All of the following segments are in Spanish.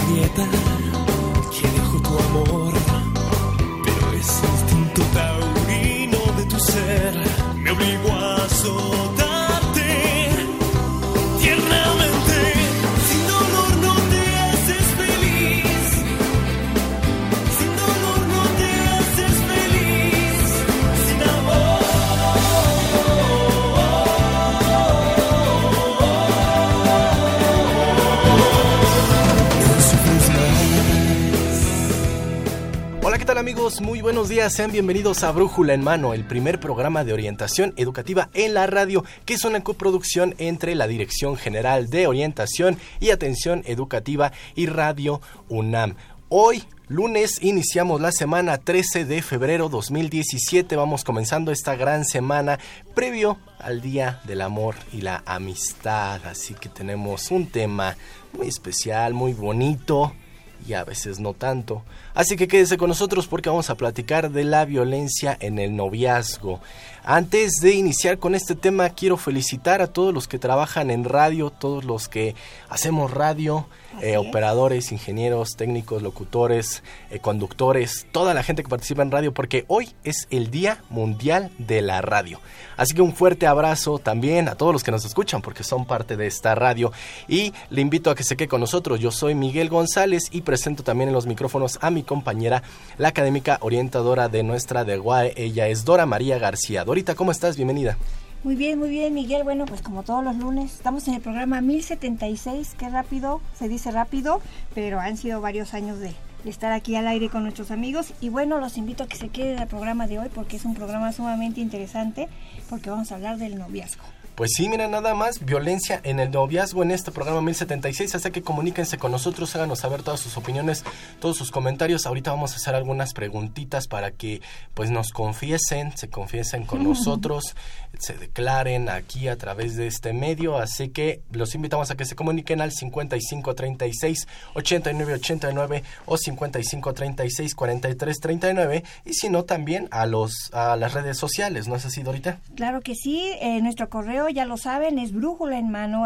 grieta que dejó tu amor, pero ese instinto taurino de tu ser me obligó a azotar. Muy buenos días, sean bienvenidos a Brújula en Mano, el primer programa de orientación educativa en la radio, que es una coproducción entre la Dirección General de Orientación y Atención Educativa y Radio UNAM. Hoy, lunes, iniciamos la semana 13 de febrero 2017, vamos comenzando esta gran semana previo al Día del Amor y la Amistad, así que tenemos un tema muy especial, muy bonito y a veces no tanto. Así que quédese con nosotros porque vamos a platicar de la violencia en el noviazgo. Antes de iniciar con este tema, quiero felicitar a todos los que trabajan en radio, todos los que hacemos radio, eh, operadores, ingenieros, técnicos, locutores, eh, conductores, toda la gente que participa en radio, porque hoy es el Día Mundial de la Radio. Así que un fuerte abrazo también a todos los que nos escuchan, porque son parte de esta radio. Y le invito a que se quede con nosotros. Yo soy Miguel González y presento también en los micrófonos a mi compañera, la académica orientadora de nuestra de GUAE. Ella es Dora María García. Dorita, ¿cómo estás? Bienvenida. Muy bien, muy bien, Miguel. Bueno, pues como todos los lunes, estamos en el programa 1076. Qué rápido, se dice rápido, pero han sido varios años de, estar aquí al aire con nuestros amigos. Y bueno, los invito a que se queden al programa de hoy porque es un programa sumamente interesante porque vamos a hablar del noviazgo. Pues sí, mira, nada más, violencia en el noviazgo en este programa 1076, así que comuníquense con nosotros, háganos saber todas sus opiniones, todos sus comentarios. Ahorita vamos a hacer algunas preguntitas para que pues nos confiesen, se confiesen con nosotros, se declaren aquí a través de este medio, así que los invitamos a que se comuniquen al 5536 8989 o 5536 4339 y si no también a los a las redes sociales, ¿no es así, Dorita? Claro que sí, eh, nuestro correo ya lo saben, es brújula en mano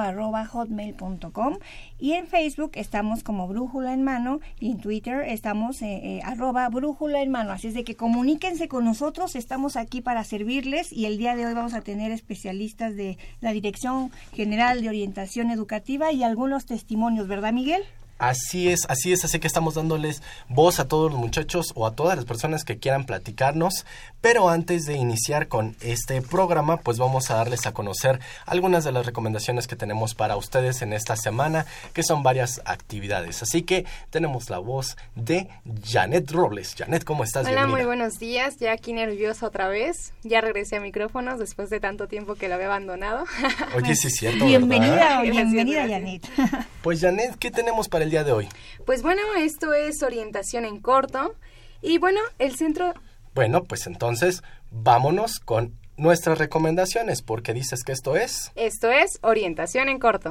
hotmail.com y en Facebook estamos como brújula en mano y en Twitter estamos eh, eh, arroba brújula en mano. Así es de que comuníquense con nosotros, estamos aquí para servirles y el día de hoy vamos a tener especialistas de la Dirección General de Orientación Educativa y algunos testimonios, ¿verdad Miguel? Así es, así es, así que estamos dándoles voz a todos los muchachos o a todas las personas que quieran platicarnos, pero antes de iniciar con este programa, pues vamos a darles a conocer algunas de las recomendaciones que tenemos para ustedes en esta semana, que son varias actividades. Así que tenemos la voz de Janet Robles. Janet, ¿cómo estás? Hola, muy buenos días, ya aquí nerviosa otra vez, ya regresé a micrófonos después de tanto tiempo que lo había abandonado. Oye, sí es cierto. Bienvenida, bienvenida Janet. Pues Janet, ¿qué tenemos para el día de hoy? Pues bueno, esto es orientación en corto. Y bueno, el centro... Bueno, pues entonces vámonos con nuestras recomendaciones, porque dices que esto es... Esto es orientación en corto.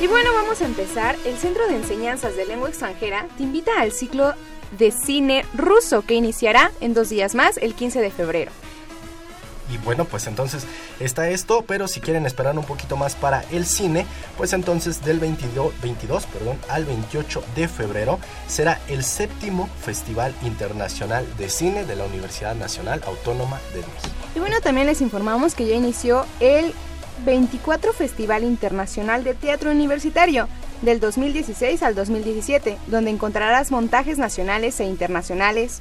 Y bueno, vamos a empezar. El Centro de Enseñanzas de Lengua Extranjera te invita al ciclo de cine ruso que iniciará en dos días más, el 15 de febrero. Y bueno, pues entonces está esto, pero si quieren esperar un poquito más para el cine, pues entonces del 22, 22 perdón, al 28 de febrero será el séptimo Festival Internacional de Cine de la Universidad Nacional Autónoma de México. Y bueno, también les informamos que ya inició el 24 Festival Internacional de Teatro Universitario del 2016 al 2017, donde encontrarás montajes nacionales e internacionales,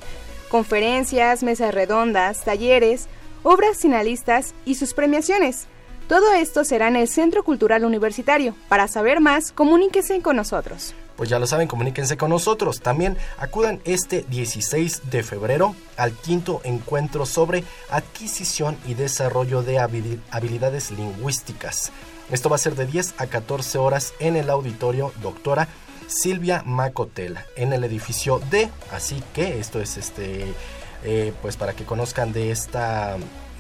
conferencias, mesas redondas, talleres, obras finalistas y sus premiaciones. Todo esto será en el Centro Cultural Universitario. Para saber más, comuníquese con nosotros. Pues ya lo saben, comuníquense con nosotros. También acudan este 16 de febrero al quinto encuentro sobre adquisición y desarrollo de habilidades lingüísticas. Esto va a ser de 10 a 14 horas en el auditorio Doctora Silvia Macotela en el edificio D. Así que esto es este, eh, pues para que conozcan de esta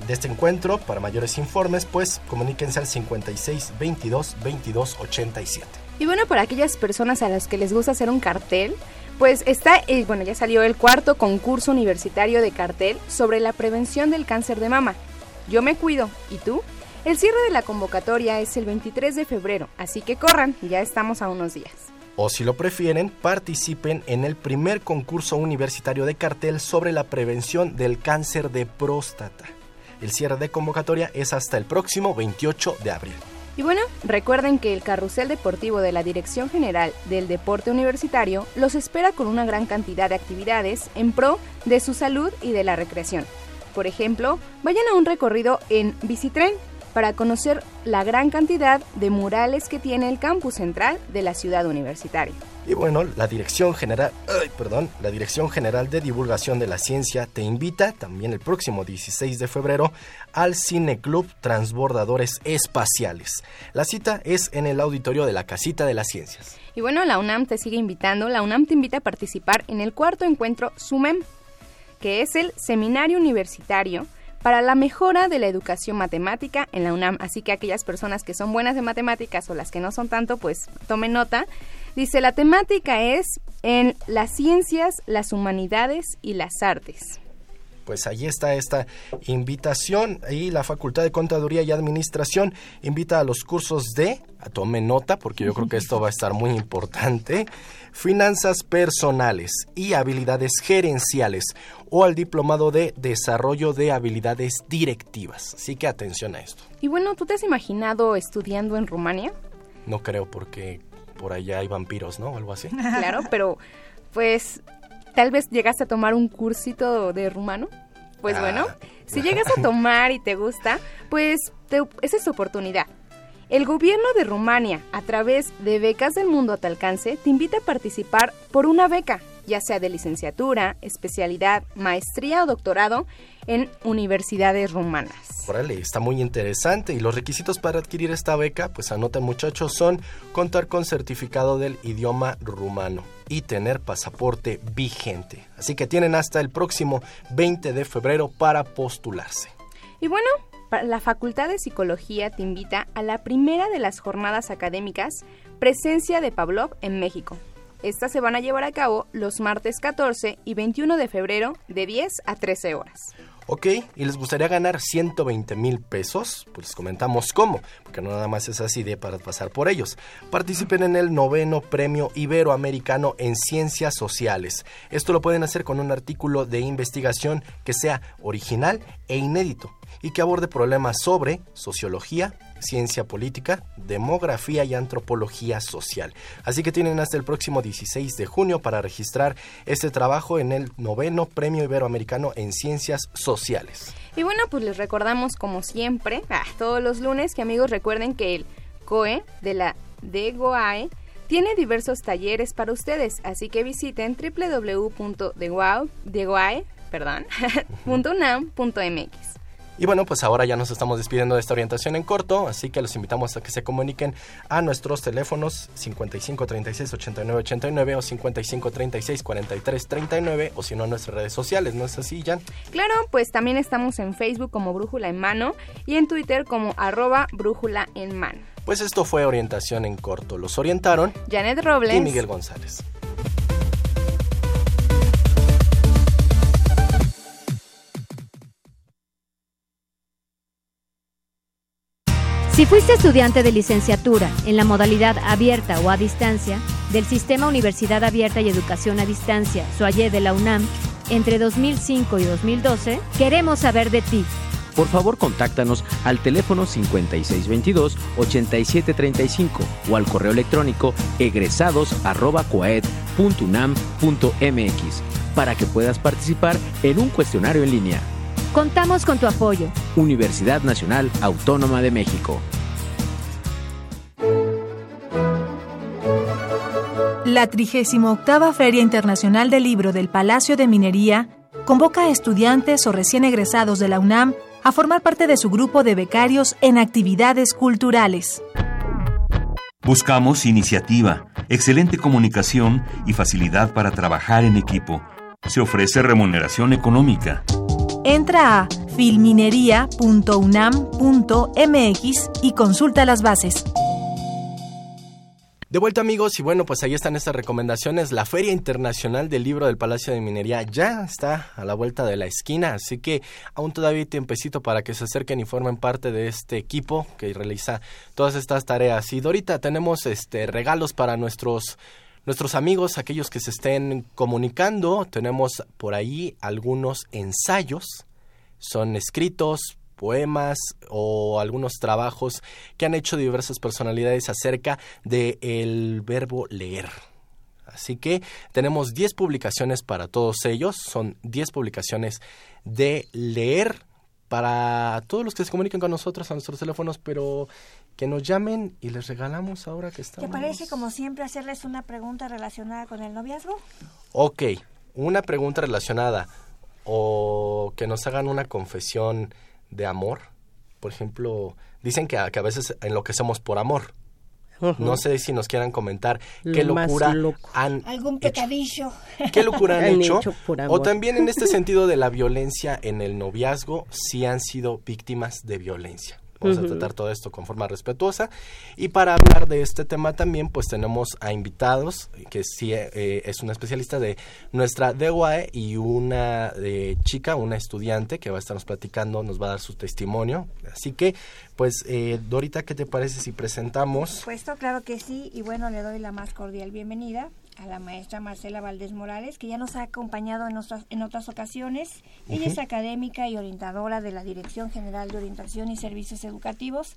de este encuentro. Para mayores informes, pues comuníquense al 56 22 22 87. Y bueno, para aquellas personas a las que les gusta hacer un cartel, pues está, eh, bueno, ya salió el cuarto concurso universitario de cartel sobre la prevención del cáncer de mama. Yo me cuido, ¿y tú? El cierre de la convocatoria es el 23 de febrero, así que corran, ya estamos a unos días. O si lo prefieren, participen en el primer concurso universitario de cartel sobre la prevención del cáncer de próstata. El cierre de convocatoria es hasta el próximo 28 de abril. Y bueno, recuerden que el carrusel deportivo de la Dirección General del Deporte Universitario los espera con una gran cantidad de actividades en pro de su salud y de la recreación. Por ejemplo, vayan a un recorrido en bicitren para conocer la gran cantidad de murales que tiene el campus central de la ciudad universitaria. Y bueno, la Dirección General, perdón, la Dirección General de Divulgación de la Ciencia te invita también el próximo 16 de febrero al Cine Club Transbordadores Espaciales. La cita es en el auditorio de la Casita de las Ciencias. Y bueno, la UNAM te sigue invitando, la UNAM te invita a participar en el cuarto encuentro SUMEM, que es el Seminario Universitario para la mejora de la educación matemática en la UNAM. Así que aquellas personas que son buenas de matemáticas o las que no son tanto, pues tomen nota. Dice, la temática es en las ciencias, las humanidades y las artes. Pues ahí está esta invitación y la Facultad de Contaduría y Administración invita a los cursos de, a tome nota porque yo creo que esto va a estar muy importante, finanzas personales y habilidades gerenciales o al diplomado de desarrollo de habilidades directivas. Así que atención a esto. Y bueno, ¿tú te has imaginado estudiando en Rumania? No creo porque por allá hay vampiros, ¿no? Algo así. Claro, pero pues tal vez llegaste a tomar un cursito de rumano. Pues ah. bueno, si llegas a tomar y te gusta, pues esa es tu oportunidad. El gobierno de Rumania, a través de Becas del Mundo a tu alcance, te invita a participar por una beca, ya sea de licenciatura, especialidad, maestría o doctorado en universidades rumanas. Órale, está muy interesante. Y los requisitos para adquirir esta beca, pues anoten muchachos, son contar con certificado del idioma rumano y tener pasaporte vigente. Así que tienen hasta el próximo 20 de febrero para postularse. Y bueno, la Facultad de Psicología te invita a la primera de las jornadas académicas Presencia de Pavlov en México. Estas se van a llevar a cabo los martes 14 y 21 de febrero de 10 a 13 horas. Ok, y les gustaría ganar 120 mil pesos, pues les comentamos cómo, porque no nada más es así de para pasar por ellos. Participen en el noveno premio iberoamericano en ciencias sociales. Esto lo pueden hacer con un artículo de investigación que sea original e inédito y que aborde problemas sobre sociología, ciencia política, demografía y antropología social. Así que tienen hasta el próximo 16 de junio para registrar este trabajo en el noveno Premio Iberoamericano en Ciencias Sociales. Y bueno, pues les recordamos como siempre, ah, todos los lunes, que amigos recuerden que el COE de la DEGOAE tiene diversos talleres para ustedes, así que visiten www.degoae.unam.mx. Y bueno, pues ahora ya nos estamos despidiendo de esta orientación en corto, así que los invitamos a que se comuniquen a nuestros teléfonos 55 36 89 89 o 55 36 43 39 o si no a nuestras redes sociales, ¿no es así, Jan? Claro, pues también estamos en Facebook como Brújula en Mano y en Twitter como arroba Brújula en Mano. Pues esto fue orientación en corto. Los orientaron Janet Robles y Miguel González. Si fuiste estudiante de licenciatura en la modalidad abierta o a distancia del Sistema Universidad Abierta y Educación a Distancia, SOAYE de la UNAM, entre 2005 y 2012, queremos saber de ti. Por favor, contáctanos al teléfono 5622-8735 o al correo electrónico egresados.coed.unam.mx para que puedas participar en un cuestionario en línea. Contamos con tu apoyo. Universidad Nacional Autónoma de México. La 38 Feria Internacional del Libro del Palacio de Minería convoca a estudiantes o recién egresados de la UNAM a formar parte de su grupo de becarios en actividades culturales. Buscamos iniciativa, excelente comunicación y facilidad para trabajar en equipo. Se ofrece remuneración económica. Entra a filminería.unam.mx y consulta las bases. De vuelta amigos y bueno pues ahí están estas recomendaciones. La Feria Internacional del Libro del Palacio de Minería ya está a la vuelta de la esquina, así que aún todavía hay tiempecito para que se acerquen y formen parte de este equipo que realiza todas estas tareas. Y Dorita tenemos este regalos para nuestros nuestros amigos, aquellos que se estén comunicando. Tenemos por ahí algunos ensayos, son escritos poemas o algunos trabajos que han hecho diversas personalidades acerca del el verbo leer. Así que tenemos 10 publicaciones para todos ellos, son 10 publicaciones de leer para todos los que se comunican con nosotros a nuestros teléfonos, pero que nos llamen y les regalamos ahora que estamos. ¿Te parece, como siempre, hacerles una pregunta relacionada con el noviazgo? Ok, una pregunta relacionada o que nos hagan una confesión de amor. Por ejemplo, dicen que a, que a veces enloquecemos por amor. No sé si nos quieran comentar qué Lo locura más han Algún pecadillo. ¿Qué locura han, Han hecho? hecho por o también en este sentido de la violencia en el noviazgo, si han sido víctimas de violencia. Vamos a tratar todo esto con forma respetuosa. Y para hablar de este tema también, pues tenemos a invitados, que sí eh, es una especialista de nuestra DUAE y una eh, chica, una estudiante que va a estarnos platicando, nos va a dar su testimonio. Así que, pues, eh, Dorita, ¿qué te parece si presentamos? Puesto, claro que sí, y bueno, le doy la más cordial bienvenida a la maestra Marcela Valdés Morales, que ya nos ha acompañado en otras, en otras ocasiones. Ella es académica y orientadora de la Dirección General de Orientación y Servicios Educativos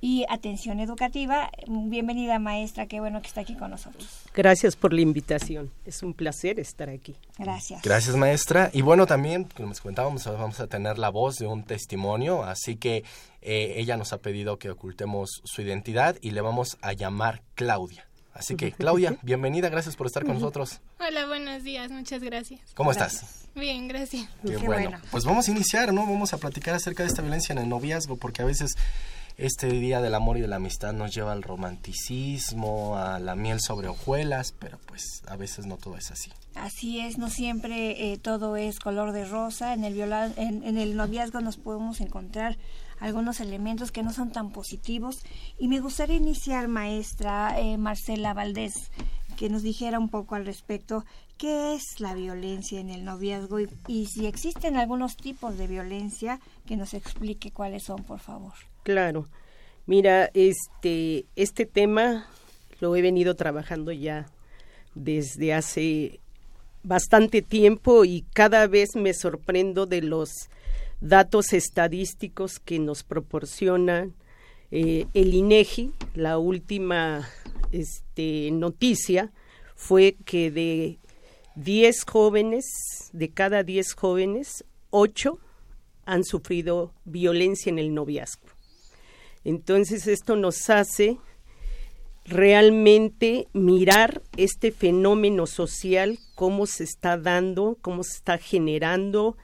y Atención Educativa. Bienvenida, maestra, qué bueno que está aquí con nosotros. Gracias por la invitación. Es un placer estar aquí. Gracias. Gracias, maestra. Y bueno, también, como les comentábamos, vamos a tener la voz de un testimonio, así que eh, ella nos ha pedido que ocultemos su identidad y le vamos a llamar Claudia. Así que, Claudia, bienvenida, gracias por estar con nosotros. Hola, buenos días, muchas gracias. ¿Cómo estás? Bien, gracias. Qué, bueno. Pues vamos a iniciar, ¿no? Vamos a platicar acerca de esta violencia en el noviazgo, porque a veces este día del amor y de la amistad nos lleva al romanticismo, a la miel sobre hojuelas, pero pues a veces no todo es así. Así es, no siempre eh, todo es color de rosa. En el, viola- en, en el noviazgo nos podemos encontrar algunos elementos que no son tan positivos. Y me gustaría iniciar, maestra eh, Marcela Valdés, que nos dijera un poco al respecto qué es la violencia en el noviazgo y, y si existen algunos tipos de violencia, que nos explique cuáles son, por favor. Claro. Mira, este, este tema lo he venido trabajando ya desde hace bastante tiempo y cada vez me sorprendo de los datos estadísticos que nos proporciona eh, el INEGI. La última este, noticia fue que de 10 jóvenes, de cada 10 jóvenes, 8 han sufrido violencia en el noviazgo. Entonces esto nos hace realmente mirar este fenómeno social, cómo se está dando, cómo se está generando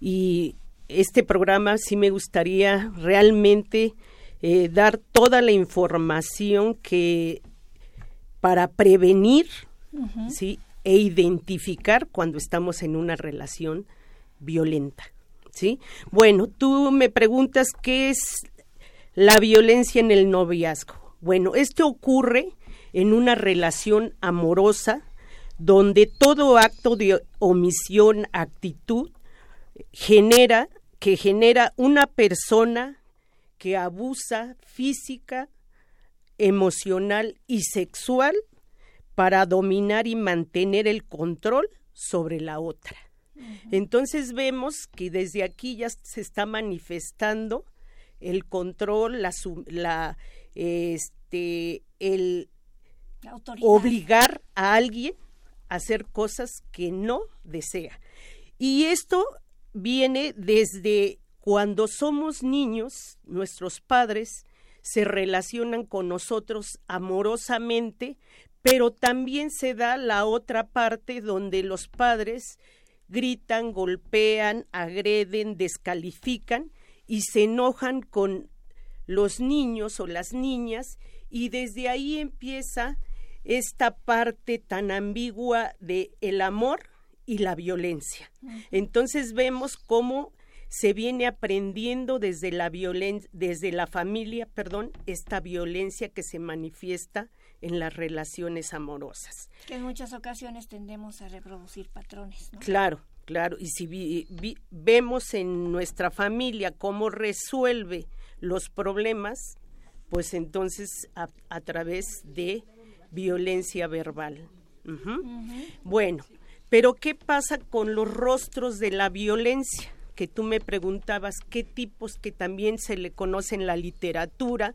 y este programa sí me gustaría realmente eh, dar toda la información que para prevenir. ¿sí? e identificar cuando estamos en una relación violenta. ¿sí? Bueno, tú me preguntas qué es la violencia en el noviazgo. Bueno, esto ocurre en una relación amorosa donde todo acto de omisión, actitud, genera que genera una persona que abusa física, emocional y sexual para dominar y mantener el control sobre la otra. Entonces vemos que desde aquí ya se está manifestando el control, la, este el La obligar a alguien a hacer cosas que no desea. Y esto viene desde cuando somos niños, nuestros padres se relacionan con nosotros amorosamente, pero también se da la otra parte donde los padres gritan, golpean, agreden, descalifican y se enojan con los niños o las niñas y desde ahí empieza esta parte tan ambigua de el amor y la violencia. Entonces vemos cómo se viene aprendiendo desde la desde la familia, perdón, esta violencia que se manifiesta en las relaciones amorosas. Que en muchas ocasiones tendemos a reproducir patrones, ¿no? Claro, claro. Y si vi- vi- vemos en nuestra familia cómo resuelve los problemas, pues entonces a, a través de violencia verbal. Bueno, pero ¿qué pasa con los rostros de la violencia? Que tú me preguntabas qué tipos que también se le conoce en la literatura,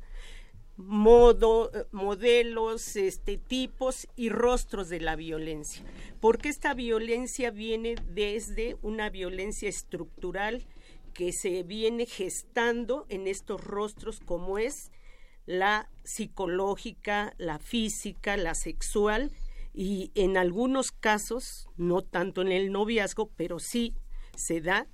modo, modelos, este, tipos y rostros de la violencia. Porque esta violencia viene desde una violencia estructural que se viene gestando en estos rostros como es la psicológica, la física, la sexual y en algunos casos, no tanto en el noviazgo, pero sí se da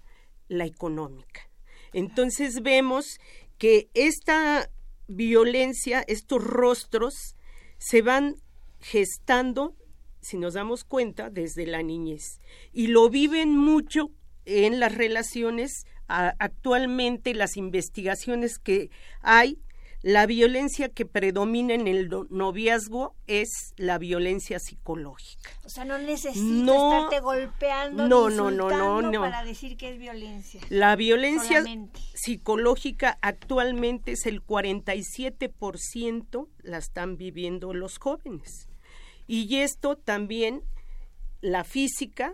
la económica. Entonces vemos que esta violencia, estos rostros, se van gestando, si nos damos cuenta, desde la niñez. Y lo viven mucho en las relaciones, actualmente las investigaciones que hay, la violencia que predomina en el no- noviazgo es la violencia psicológica. O sea, no necesitas No, estarte golpeando no, ni no, no, no, insultando no. para decir que es violencia. La violencia Solamente. psicológica actualmente es el 47%, la están viviendo los jóvenes. Y esto también, la física,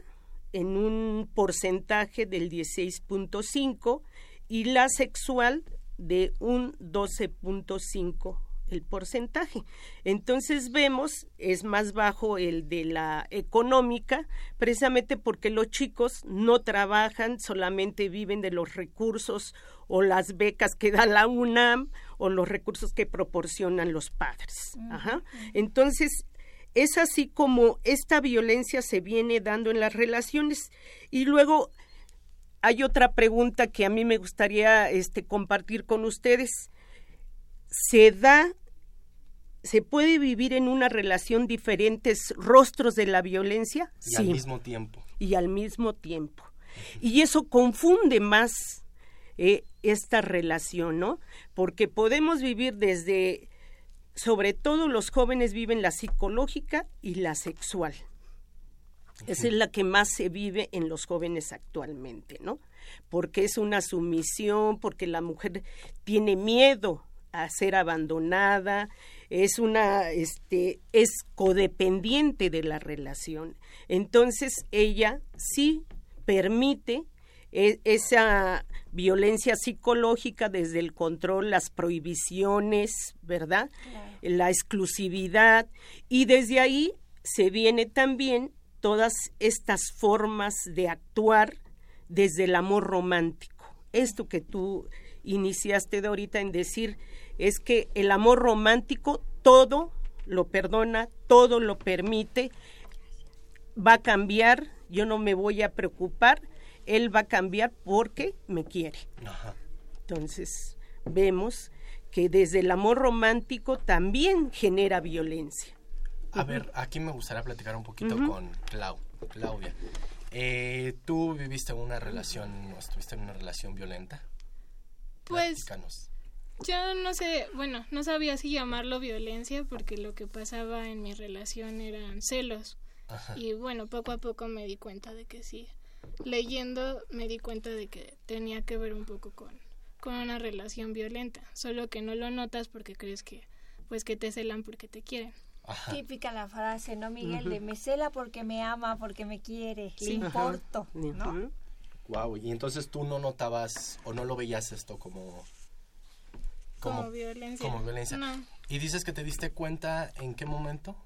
en un porcentaje del 16.5 y la sexual de un 12.5 el porcentaje. Entonces vemos, es más bajo el de la económica, precisamente porque los chicos no trabajan, solamente viven de los recursos o las becas que da la UNAM o los recursos que proporcionan los padres. Ajá. Entonces, es así como esta violencia se viene dando en las relaciones. Y luego hay otra pregunta que a mí me gustaría este, compartir con ustedes. ¿Se da, se puede vivir en una relación diferentes rostros de la violencia? Y al mismo tiempo. Y al mismo tiempo. Y eso confunde más eh, esta relación, ¿no? Porque podemos vivir desde, sobre todo los jóvenes viven la psicológica y la sexual. Esa es la que más se vive en los jóvenes actualmente, ¿no? Porque es una sumisión, porque la mujer tiene miedo a ser abandonada, es una, este, es codependiente de la relación. Entonces ella sí permite e- esa violencia psicológica desde el control, las prohibiciones, ¿verdad? La exclusividad y desde ahí se viene también todas estas formas de actuar desde el amor romántico. Esto que tú iniciaste de ahorita en decir es que el amor romántico todo lo perdona, todo lo permite, va a cambiar, yo no me voy a preocupar, él va a cambiar porque me quiere. Entonces, vemos que desde el amor romántico también genera violencia. A ver, aquí me gustaría platicar un poquito con Clau, Claudia. Eh, ¿Tú viviste una relación, o estuviste en una relación violenta? Pues yo no sé, bueno, no sabía si llamarlo violencia porque lo que pasaba en mi relación eran celos. Ajá. Y bueno, poco a poco me di cuenta de que sí. Leyendo me di cuenta de que tenía que ver un poco con, con una relación violenta, solo que no lo notas porque crees que pues que te celan porque te quieren. Típica la frase, ¿no, Miguel? De me cela porque me ama, porque me quiere, Sí. le importo, ¿no? Wow, y entonces tú no notabas o no lo veías esto como Como violencia. como violencia. No. Y dices que te diste cuenta en qué momento?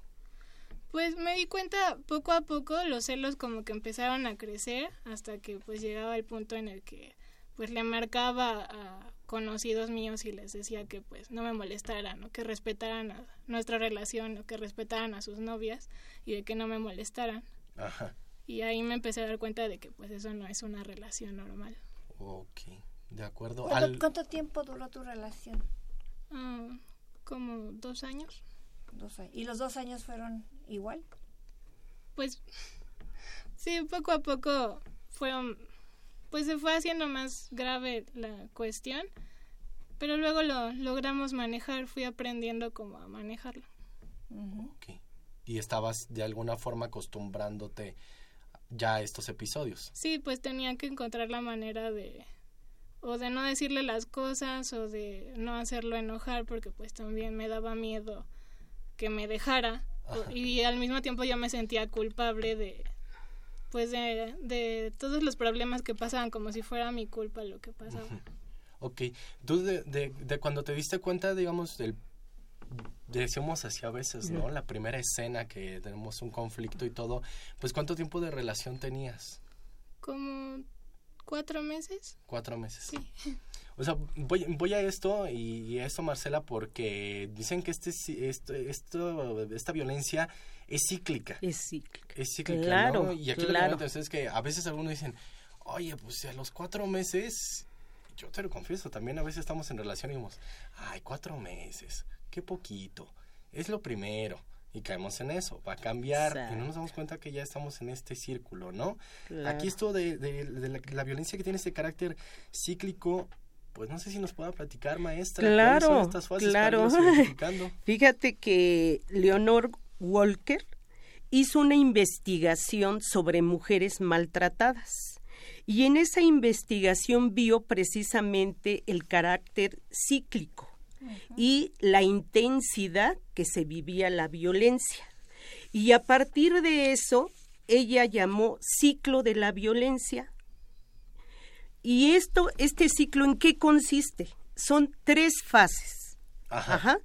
Pues me di cuenta poco a poco los celos como que empezaron a crecer hasta que pues llegaba el punto en el que pues le marcaba a conocidos míos y les decía que pues no me molestaran o que respetaran a nuestra relación o que respetaran a sus novias y de que no me molestaran. Ajá. Y ahí me empecé a dar cuenta de que pues eso no es una relación normal. Ok, de acuerdo. ¿Cuánto, Al- cuánto tiempo duró tu relación? Ah, como dos años. Dos años. ¿Y los dos años fueron igual? Pues sí, poco a poco fueron, pues se fue haciendo más grave la cuestión, pero luego lo logramos manejar, fui aprendiendo como a manejarlo. Ok. Y estabas de alguna forma acostumbrándote ya a estos episodios. Sí, pues tenía que encontrar la manera de o de no decirle las cosas o de no hacerlo enojar porque pues también me daba miedo que me dejara Ajá. y al mismo tiempo yo me sentía culpable de pues de, de todos los problemas que pasaban como si fuera mi culpa lo que pasaba. Ok. Tú de, de, de cuando te diste cuenta, digamos, del decimos así a veces, ¿no? La primera escena que tenemos un conflicto y todo, pues ¿cuánto tiempo de relación tenías? Como cuatro meses. Cuatro meses. Sí. O sea, voy, voy a esto y, y a esto, Marcela, porque dicen que este, esto, esto, esta violencia es cíclica. Es cíclica. Es cíclica, Claro, ¿no? Y aquí lo que claro. me interesa es que a veces algunos dicen, oye, pues a los cuatro meses, yo te lo confieso, también a veces estamos en relación y decimos, ay, cuatro meses, qué poquito, es lo primero. Y caemos en eso, va a cambiar y no nos damos cuenta que ya estamos en este círculo, ¿no? Claro. Aquí esto de, de- de la, la violencia que tiene este carácter cíclico, pues no sé si nos pueda platicar, maestra. ¿cuáles Claro, son estas fases para claro. Fíjate que Leonor Walker hizo una investigación sobre mujeres maltratadas y en esa investigación vio precisamente el carácter cíclico y la intensidad que se vivía la violencia. Y a partir de eso, ella llamó ciclo de la violencia. Y esto, este ciclo, ¿en qué consiste? Son tres fases. Ajá.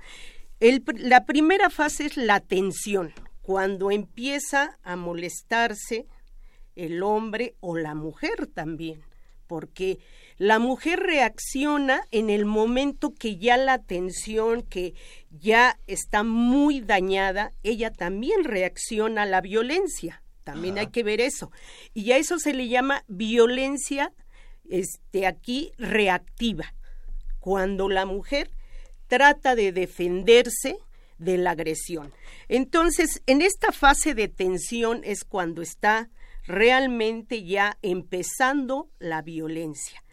El la primera fase es la tensión, cuando empieza a molestarse el hombre o la mujer también, porque la mujer reacciona en el momento que ya la tensión, que ya está muy dañada, ella también reacciona a la violencia. También hay que ver eso. Y a eso se le llama violencia, este, aquí reactiva. Cuando la mujer trata de defenderse de la agresión. Entonces, en esta fase de tensión es cuando está realmente ya empezando la violencia.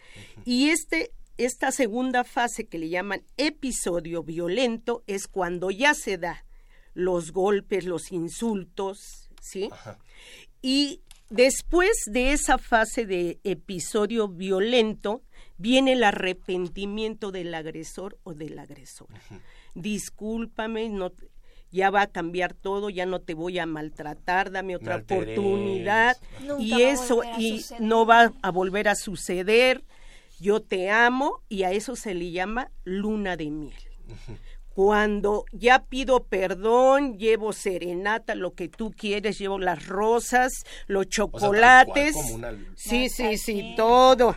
Y este, esta segunda fase que le llaman episodio violento es cuando ya se da los golpes, los insultos, ¿sí? Y después de esa fase de episodio violento viene el arrepentimiento del agresor o del agresor. Discúlpame, no te- ya va a cambiar todo, ya no te voy a maltratar, dame otra oportunidad Nunca y eso y no va a volver a suceder. Yo te amo y a eso se le llama luna de miel. Cuando ya pido perdón, llevo serenata, lo que tú quieres, llevo las rosas, los cual, chocolates. como una- Sí, sí, sí, todo.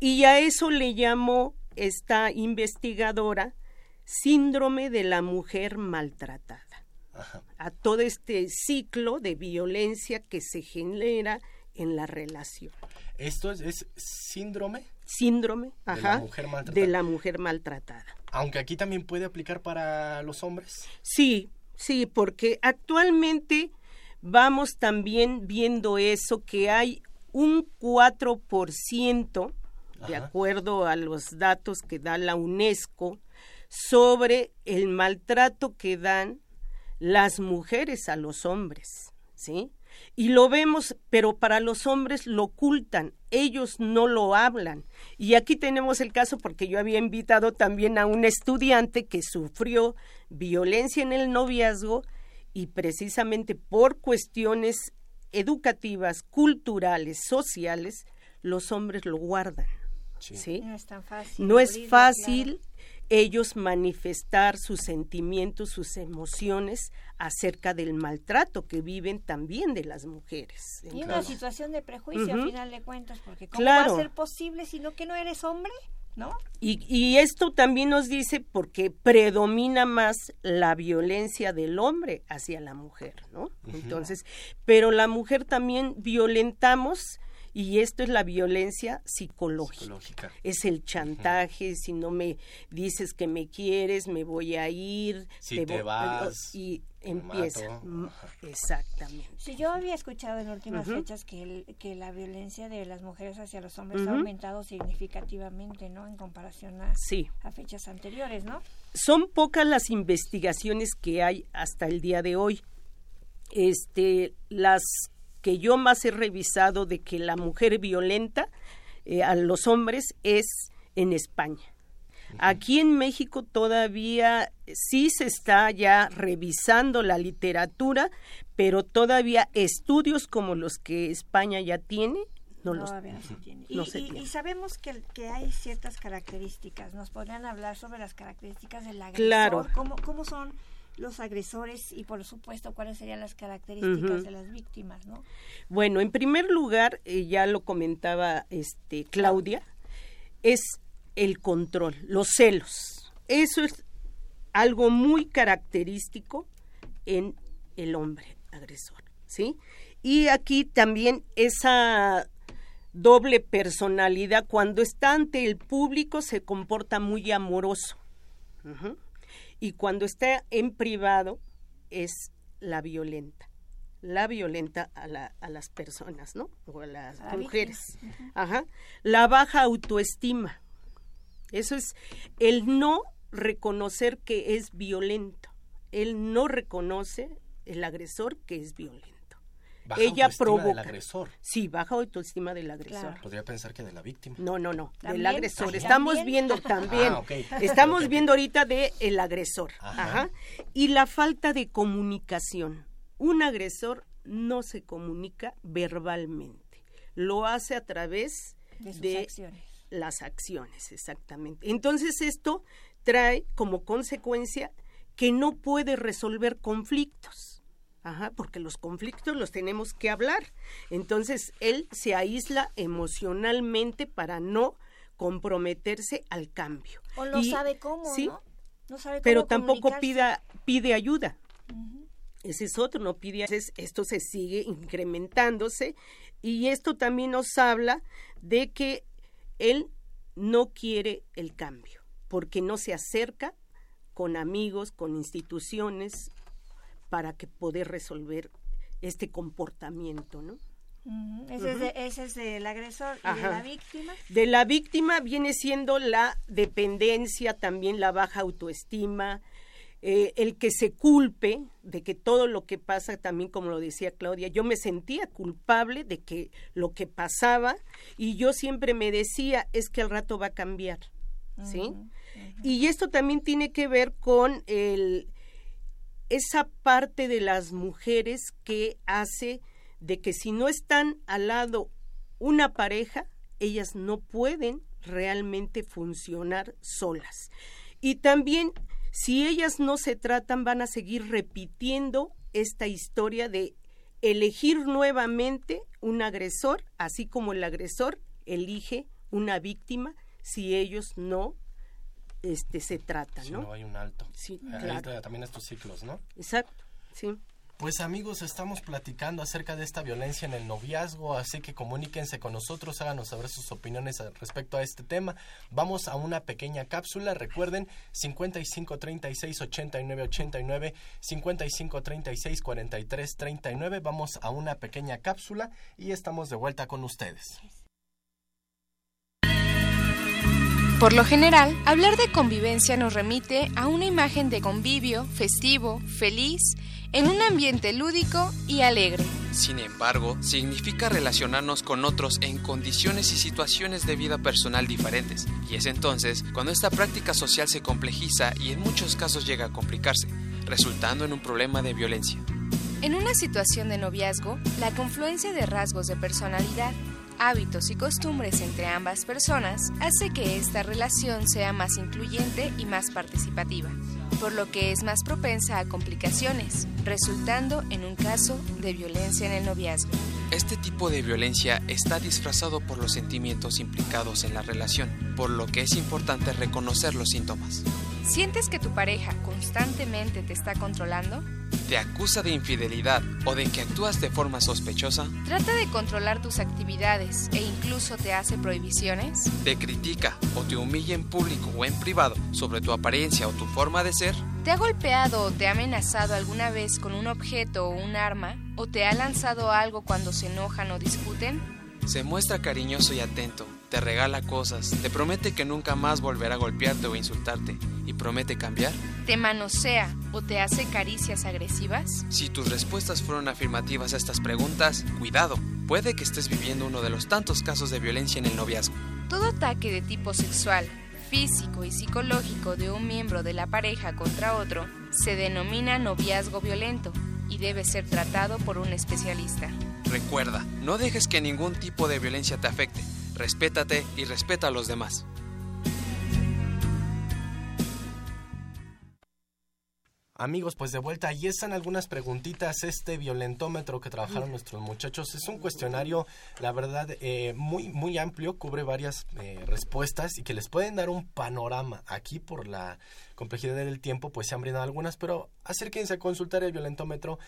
Y a eso le llamó esta investigadora síndrome de la mujer maltratada. A todo este ciclo de violencia que se genera en la relación. Esto es, es síndrome, Síndrome, la ajá, mujer maltratada. de la mujer maltratada. aunque aquí también puede aplicar para los hombres. Sí, sí, porque actualmente vamos también viendo eso, que hay un 4%, de acuerdo a los datos que da la UNESCO, sobre el maltrato que dan las mujeres a los hombres, ¿sí? Y lo vemos, pero para los hombres lo ocultan, ellos no lo hablan. Y aquí tenemos el caso porque yo había invitado también a un estudiante que sufrió violencia en el noviazgo y precisamente por cuestiones educativas, culturales, sociales, los hombres lo guardan. ¿Sí? No es tan fácil. No es abrirlo, fácil ellos manifestar sus sentimientos, sus emociones acerca del maltrato que viven también de las mujeres. Y una situación de prejuicio, Ujú. a final de cuentas, porque ¿cómo Claro. va a ser posible si no que no eres hombre? ¿No? Y, y esto también nos dice porque predomina más la violencia del hombre hacia la mujer, ¿no? Entonces, pero la mujer también violentamos y esto es la violencia psicológica. Psicológica. Es el chantaje, si no me dices que me quieres, me voy a ir. Si te vas, Y te empieza. mato. Mm, Exactamente. Sí, yo había escuchado en últimas fechas que, el- que la violencia de las mujeres hacia los hombres ha aumentado significativamente, ¿no? En comparación a, Sí. a fechas anteriores, ¿no? son pocas las investigaciones que hay hasta el día de hoy. Este, las que yo más he revisado de que la mujer violenta eh, a los hombres es en España. Aquí en México todavía sí se está ya revisando la literatura, pero todavía estudios como los que España ya tiene no los Todavía no se tiene. Y, no se y- tiene. y sabemos que, que hay ciertas características. ¿Nos podrían hablar sobre las características del agresor? Claro. ¿Cómo, cómo son los agresores y, por supuesto, cuáles serían las características de las víctimas, ¿no? Bueno, en primer lugar, eh, ya lo comentaba este Claudia, es el control, los celos. Eso es algo muy característico en el hombre agresor, ¿sí? Y aquí también esa doble personalidad, cuando está ante el público se comporta muy amoroso. Y cuando está en privado es la violenta. La violenta a, la- a las personas, ¿no? O a las la mujeres. víctima. Ajá. La baja autoestima. Eso es el no reconocer que es violento. Él no reconoce el agresor que es violento. Baja Ella autoestima provoca. del agresor. Sí, baja autoestima del agresor. Podría pensar que de la víctima. No, no, no, del agresor. ¿También? Estamos viendo también, Ah, estamos viendo ahorita de el agresor. Ajá. Ajá. Y la falta de comunicación. Un agresor no se comunica verbalmente, lo hace a través De sus de acciones. las acciones, exactamente. Entonces esto trae como consecuencia que no puede resolver conflictos. Ajá, porque los conflictos los tenemos que hablar. Entonces él se aísla emocionalmente para no comprometerse al cambio. O no Y- sabe cómo, sí, ¿no? No sabe pero cómo tampoco comunicarse. pida, pide ayuda. Ese es otro, no pide, entonces esto se sigue incrementándose y esto también nos habla de que él no quiere el cambio, porque no se acerca con amigos, con instituciones, para que poder resolver este comportamiento, ¿no? Ese, es de- ese es del agresor y de la víctima. De la víctima viene siendo la dependencia, también la baja autoestima, eh, el que se culpe de que todo lo que pasa, también como lo decía Claudia, yo me sentía culpable de que lo que pasaba y yo siempre me decía, es que al rato va a cambiar, ¿sí? Y esto también tiene que ver con el, esa parte de las mujeres que hace de que si no están al lado una pareja, ellas no pueden realmente funcionar solas. Y también, si ellas no se tratan, van a seguir repitiendo esta historia de elegir nuevamente un agresor, así como el agresor elige una víctima si ellos no este, se tratan, Si ¿no? no hay un alto. Sí, Ahí claro. está también estos ciclos, ¿no? Exacto, sí. Pues amigos, estamos platicando acerca de esta violencia en el noviazgo, así que comuníquense con nosotros, háganos saber sus opiniones respecto a este tema. Vamos a una pequeña cápsula, recuerden 55 36 89 89, 55 36 43 39. Vamos a una pequeña cápsula y estamos de vuelta con ustedes. Por lo general, hablar de convivencia nos remite a una imagen de convivio, festivo, feliz, en un ambiente lúdico y alegre. Sin embargo, significa relacionarnos con otros en condiciones y situaciones de vida personal diferentes, y es entonces cuando esta práctica social se complejiza y en muchos casos llega a complicarse, resultando en un problema de violencia. En una situación de noviazgo, la confluencia de rasgos de personalidad, hábitos y costumbres entre ambas personas hace que esta relación sea más incluyente y más participativa, por lo que es más propensa a complicaciones, resultando en un caso de violencia en el noviazgo. Este tipo de violencia está disfrazado por los sentimientos implicados en la relación, por lo que es importante reconocer los síntomas. ¿Sientes que tu pareja constantemente te está controlando? ¿Te acusa de infidelidad o de que actúas de forma sospechosa? ¿Trata de controlar tus actividades e incluso te hace prohibiciones? ¿Te critica o te humilla en público o en privado sobre tu apariencia o tu forma de ser? ¿Te ha golpeado o te ha amenazado alguna vez con un objeto o un arma? ¿O te ha lanzado algo cuando se enojan o discuten? Se muestra cariñoso y atento, te regala cosas, te promete que nunca más volverá a golpearte o insultarte, y promete cambiar. ¿Te manosea o te hace caricias agresivas? Si tus respuestas fueron afirmativas a estas preguntas, cuidado, puede que estés viviendo uno de los tantos casos de violencia en el noviazgo. Todo ataque de tipo sexual, físico y psicológico de un miembro de la pareja contra otro se denomina noviazgo violento y debe ser tratado por un especialista. Recuerda, no dejes que ningún tipo de violencia te afecte. Respétate y respeta a los demás. Amigos, pues de vuelta, ahí están algunas preguntitas. Este violentómetro que trabajaron nuestros muchachos es un cuestionario, la verdad, eh, muy, muy amplio, cubre varias eh, respuestas y que les pueden dar un panorama. Aquí, por la complejidad del tiempo, pues se han brindado algunas, pero acérquense a consultar el violentómetro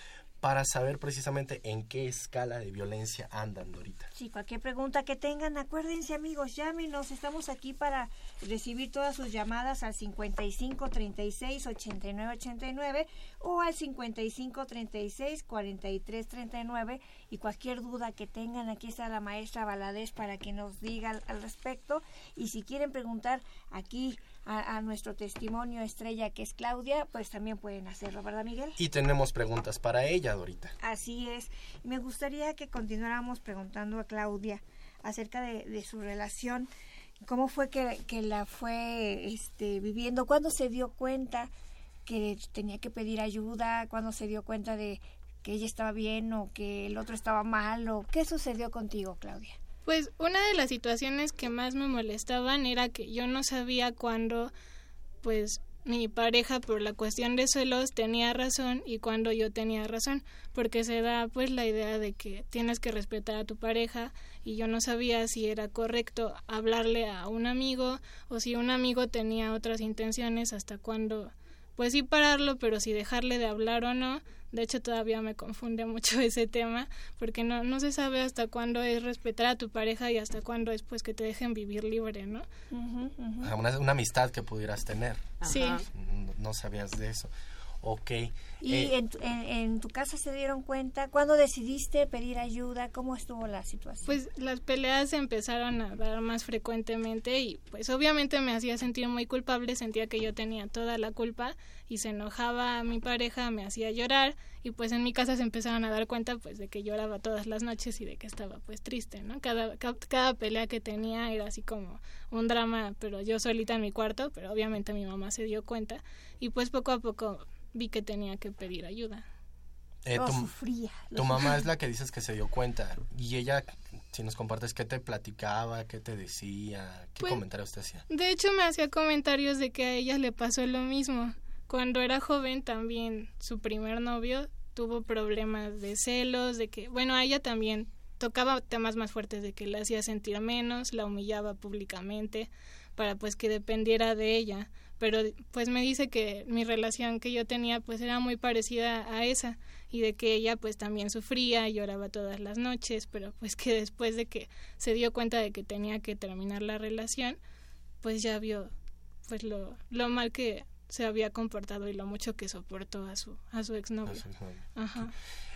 para saber precisamente en qué escala de violencia andan ahorita. Sí, cualquier pregunta que tengan, acuérdense amigos, llámenos, estamos aquí para recibir todas sus llamadas al 55 36 89 89 o al 55 36 43 39 y cualquier duda que tengan, aquí está la maestra Valadez para que nos diga al respecto. Y si quieren preguntar aquí a, a, nuestro testimonio estrella que es Claudia, pues también pueden hacerlo, ¿verdad Miguel? Y tenemos preguntas para ella, Dorita. Así es. Me gustaría que continuáramos preguntando a Claudia acerca de, de su relación, cómo fue que, que la fue este, viviendo, cuándo se dio cuenta que tenía que pedir ayuda, cuándo se dio cuenta de que ella estaba bien o que el otro estaba mal, o qué sucedió contigo, Claudia. Pues una de las situaciones que más me molestaban era que yo no sabía cuándo, pues mi pareja por la cuestión de celos tenía razón y cuando yo tenía razón, porque se da pues la idea de que tienes que respetar a tu pareja y yo no sabía si era correcto hablarle a un amigo o si un amigo tenía otras intenciones hasta cuando pues sí pararlo, pero si dejarle de hablar o no. De hecho, todavía me confunde mucho ese tema, porque no, no se sabe hasta cuándo es respetar a tu pareja y hasta cuándo es pues que te dejen vivir libre, ¿no? Uh -huh, uh -huh. Una, una, amistad que pudieras tener. Sí. No, no sabías de eso. Ok. ¿Y eh, en, tu, en, en, tu casa se dieron cuenta? ¿Cuándo decidiste pedir ayuda? ¿Cómo estuvo la situación? Pues las peleas se empezaron a dar más frecuentemente y pues obviamente me hacía sentir muy culpable, sentía que yo tenía toda la culpa y se enojaba a mi pareja, me hacía llorar y pues en mi casa se empezaron a dar cuenta pues de que lloraba todas las noches y de que estaba pues triste, ¿no? Cada, cada, cada pelea que tenía era así como un drama, pero yo solita en mi cuarto, pero obviamente mi mamá se dio cuenta y pues poco a poco vi que tenía que pedir ayuda. Eh, lo tu, sufría. tu mamá es la que dices que se dio cuenta. Y ella, si nos compartes, ¿qué te platicaba? ¿Qué te decía? ¿Qué pues, comentarios te hacía? De hecho, me hacía comentarios de que a ella le pasó lo mismo. Cuando era joven, también su primer novio tuvo problemas de celos, de que, bueno, a ella también tocaba temas más fuertes de que la hacía sentir menos, la humillaba públicamente para pues que dependiera de ella pero pues me dice que mi relación que yo tenía pues era muy parecida a esa y de que ella pues también sufría y lloraba todas las noches, pero pues que después de que se dio cuenta de que tenía que terminar la relación, pues ya vio pues lo, lo mal que se había comportado y lo mucho que soportó a su a su exnovio. A su exnovio. Ajá.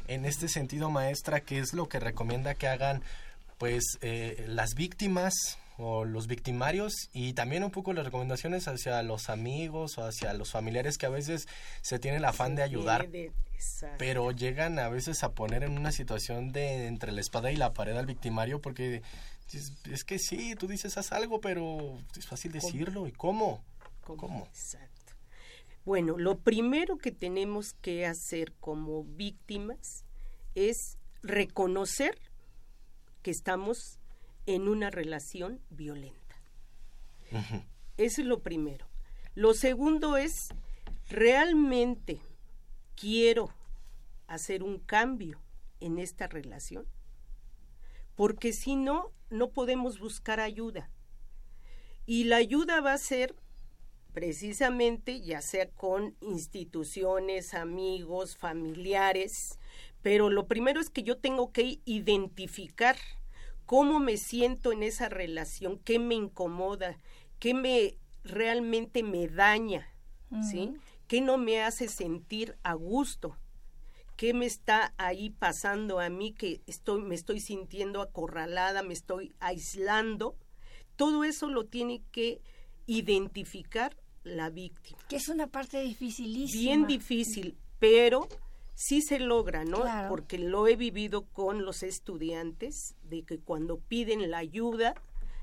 En este sentido, maestra, ¿qué es lo que recomienda que hagan pues eh, las víctimas o los victimarios y también un poco las recomendaciones hacia los amigos o hacia los familiares que a veces se tiene el afán de ayudar, pero llegan a veces a poner en una situación de entre la espada y la pared al victimario porque es, es que sí, tú dices haz algo, pero es fácil decirlo. ¿Y cómo? ¿Cómo? ¿Cómo? Exacto. Bueno, lo primero que tenemos que hacer como víctimas es reconocer que estamos en una relación violenta. Eso es lo primero. Lo segundo es, ¿realmente quiero hacer un cambio en esta relación? Porque si no, no podemos buscar ayuda. Y la ayuda va a ser precisamente ya sea con instituciones, amigos, familiares, pero lo primero es que yo tengo que identificar cómo me siento en esa relación, qué me incomoda, qué me realmente me daña, ¿sí? ¿Qué no me hace sentir a gusto? ¿Qué me está ahí pasando a mí que estoy me estoy sintiendo acorralada, me estoy aislando? Todo eso lo tiene que identificar la víctima. Que es una parte dificilísima. Bien difícil, pero sí se logra, ¿no? Porque lo he vivido con los estudiantes, de que cuando piden la ayuda,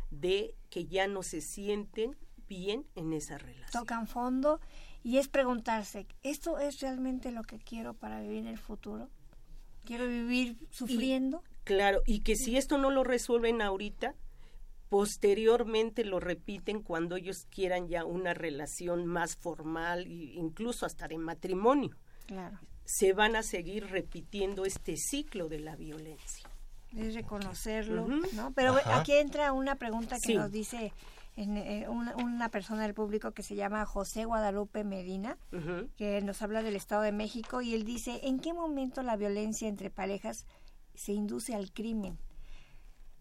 de que ya no se sienten bien en esa relación. Tocan fondo y es preguntarse, ¿esto es realmente lo que quiero para vivir en el futuro? ¿Quiero vivir sufriendo? claro, y que si esto no lo resuelven ahorita, posteriormente lo repiten cuando ellos quieran ya una relación más formal e incluso hasta en matrimonio. Claro. Se van a seguir repitiendo este ciclo de la violencia. Es reconocerlo, ¿no? Pero aquí entra una pregunta que nos dice en, eh, una, persona del público que se llama José Guadalupe Medina, que nos habla del Estado de México y él dice, ¿en qué momento la violencia entre parejas se induce al crimen?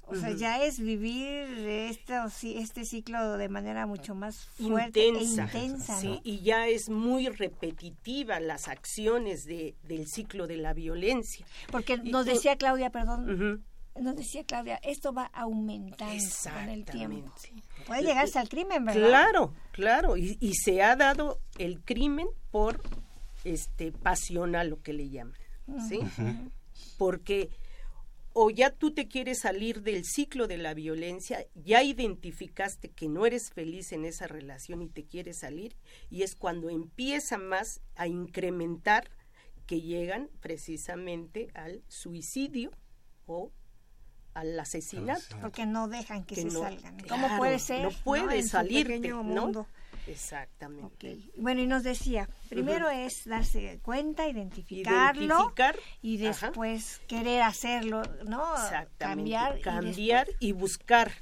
O sea, ya es vivir este, este ciclo de manera mucho más fuerte e intensa. sí, y ya es muy repetitiva las acciones de, del ciclo de la violencia. Porque nos decía Claudia, perdón, nos decía Claudia, esto va aumentando con el tiempo. Puede llegarse al crimen, ¿verdad? Claro, claro, y, y se ha dado el crimen por este pasional, lo que le llaman, ¿sí? Porque o ya tú te quieres salir del ciclo de la violencia, ya identificaste que no eres feliz en esa relación y te quieres salir, y es cuando empieza más a incrementar que llegan precisamente al suicidio o al asesinato. Porque no dejan que, se salgan. ¿Cómo puede ser? No puede salir, ¿no? Exactamente. Bueno, y nos decía, primero es darse cuenta, identificarlo y después querer hacerlo, ¿no? Cambiar, cambiar y, buscar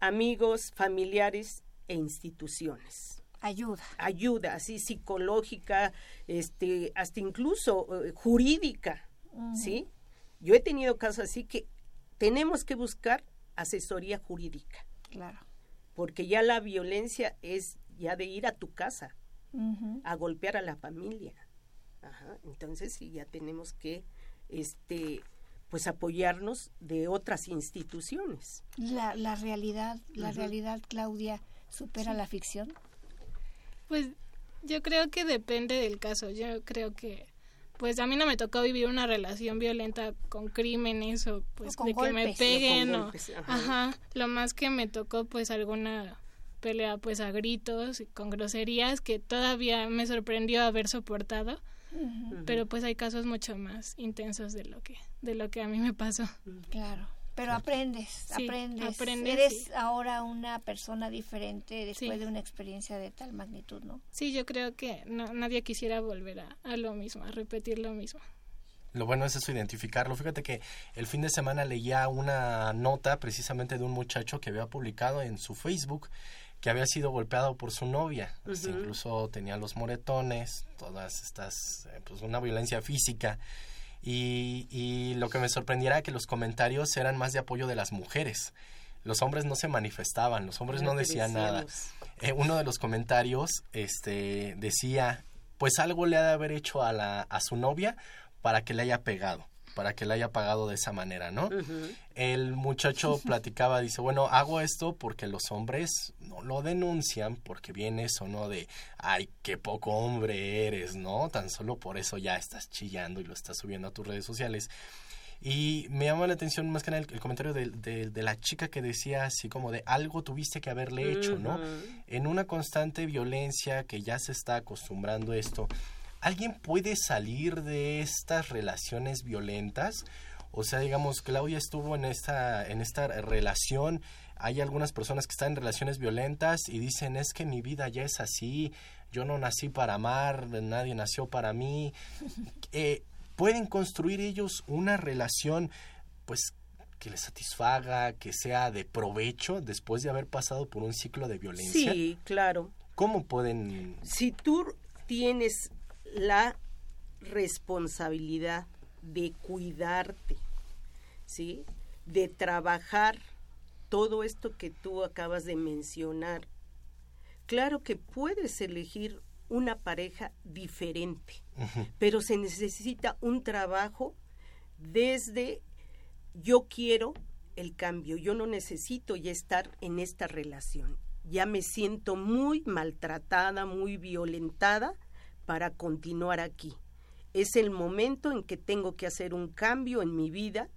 amigos, familiares e instituciones. Ayuda. Ayuda, así psicológica, este, hasta incluso eh, jurídica, ¿sí? Yo he tenido casos así que tenemos que buscar asesoría jurídica. Claro porque ya la violencia es ya de ir a tu casa a golpear a la familia. Entonces sí, ya tenemos que este pues apoyarnos de otras instituciones. La, la realidad, la realidad, Claudia, supera la ficción. Pues yo creo que depende del caso. Yo creo que pues a mí no me tocó vivir una relación violenta con crímenes o pues de que me peguen o, ajá. lo más que me tocó pues alguna pelea pues a gritos y con groserías que todavía me sorprendió haber soportado. Pero pues hay casos mucho más intensos de lo que de lo que a mí me pasó. Claro pero aprendes, aprendes. Eres ahora una persona diferente después de una experiencia de tal magnitud, ¿no? Sí, yo creo que no, nadie quisiera volver a, a lo mismo, a repetir lo mismo. Lo bueno es eso, identificarlo. Fíjate que el fin de semana leía una nota precisamente de un muchacho que había publicado en su Facebook que había sido golpeado por su novia. Incluso tenía los moretones, todas estas, eh, pues una violencia física. Y, y lo que me sorprendiera era que los comentarios eran más de apoyo de las mujeres. Los hombres no se manifestaban, los hombres no decían nada. Eh, uno de los comentarios este, decía, pues algo le ha de haber hecho a, la, a su novia para que le haya pegado para que le haya pagado de esa manera, ¿no? El muchacho platicaba, dice, bueno, hago esto porque los hombres no lo denuncian porque viene eso, ¿no? De, ay, qué poco hombre eres, ¿no? Tan solo por eso ya estás chillando y lo estás subiendo a tus redes sociales. Y me llama la atención más que nada el, el comentario de, de- de la chica que decía así como de algo tuviste que haberle hecho, ¿no? En una constante violencia que ya se está acostumbrando a esto, ¿alguien puede salir de estas relaciones violentas? O sea, digamos, Claudia estuvo en esta, en esta relación. Hay algunas personas que están en relaciones violentas y dicen, es que mi vida ya es así, yo no nací para amar, nadie nació para mí. Eh, ¿Pueden construir ellos una relación, pues, que les satisfaga, que sea de provecho después de haber pasado por un ciclo de violencia? Sí, claro. ¿Cómo pueden...? Si tú tienes la responsabilidad de cuidarte, ¿sí? De trabajar todo esto que tú acabas de mencionar, claro que puedes elegir una pareja diferente, pero se necesita un trabajo desde yo quiero el cambio, yo no necesito ya estar en esta relación, ya me siento muy maltratada, muy violentada para continuar aquí. Es el momento en que tengo que hacer un cambio en mi vida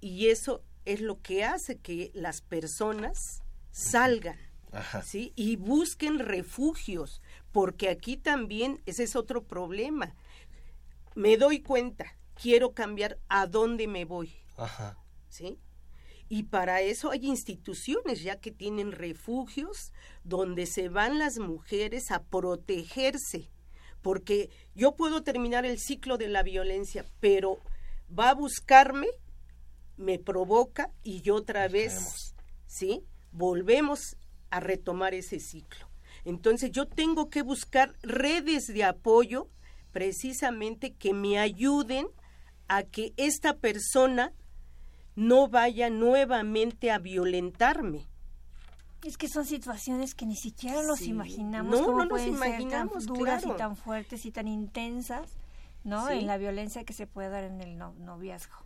y eso es lo que hace que las personas salgan. ¿sí? Y busquen refugios, porque aquí también ese es otro problema. Me doy cuenta, quiero cambiar a dónde me voy, Ajá. ¿sí? Y para eso hay instituciones ya que tienen refugios donde se van las mujeres a protegerse, porque yo puedo terminar el ciclo de la violencia, pero va a buscarme, me provoca y yo otra vez, ¿sí? Volvemos a retomar ese ciclo. Entonces yo tengo que buscar redes de apoyo precisamente que me ayuden a que esta persona no vaya nuevamente a violentarme. Es que son situaciones que ni siquiera nos Sí. imaginamos No, cómo no nos pueden imaginamos, ser tan duras claro. y tan fuertes y tan intensas, ¿no? Sí. En la violencia que se puede dar en el no- noviazgo.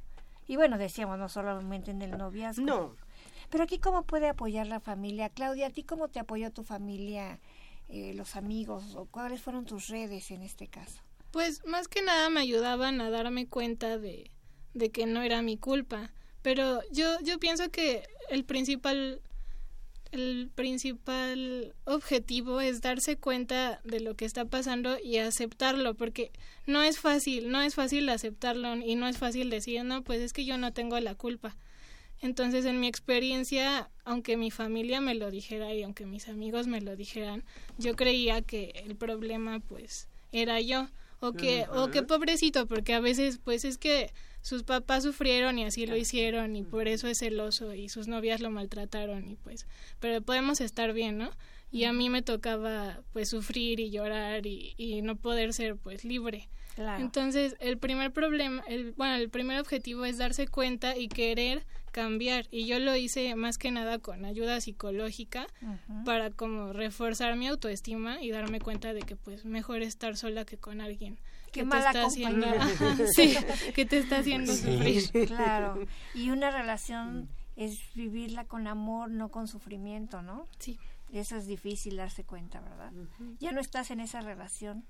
Y bueno, decíamos, no solamente en el noviazgo. No. Pero aquí, ¿cómo puede apoyar la familia? Claudia, ¿a ti cómo te apoyó tu familia, eh, los amigos? o ¿Cuáles fueron tus redes en este caso? Pues más que nada me ayudaban a darme cuenta de, de que no era mi culpa. Pero yo, yo pienso que el principal, el principal objetivo es darse cuenta de lo que está pasando y aceptarlo, porque no es fácil, no es fácil aceptarlo y no es fácil decir, no, pues es que yo no tengo la culpa. Entonces, en mi experiencia, aunque mi familia me lo dijera y aunque mis amigos me lo dijeran, yo creía que el problema, pues, era yo. O que, o que pobrecito, porque a veces, pues, es que sus papás sufrieron y así lo hicieron y por eso es celoso y sus novias lo maltrataron y pues, pero podemos estar bien, ¿no? Y a mí me tocaba, pues, sufrir y llorar y, y no poder ser, pues, libre. Claro. Entonces, el primer problema, el, bueno, el primer objetivo es darse cuenta y querer cambiar. Y yo lo hice más que nada con ayuda psicológica para como reforzar mi autoestima y darme cuenta de que pues mejor estar sola que con alguien Qué que mala te está haciendo compañía. sí, que te está haciendo Sí. sufrir. Claro. Y una relación es vivirla con amor, no con sufrimiento, ¿no? Sí. Eso es difícil darse cuenta, ¿verdad? Ya no estás en esa relación.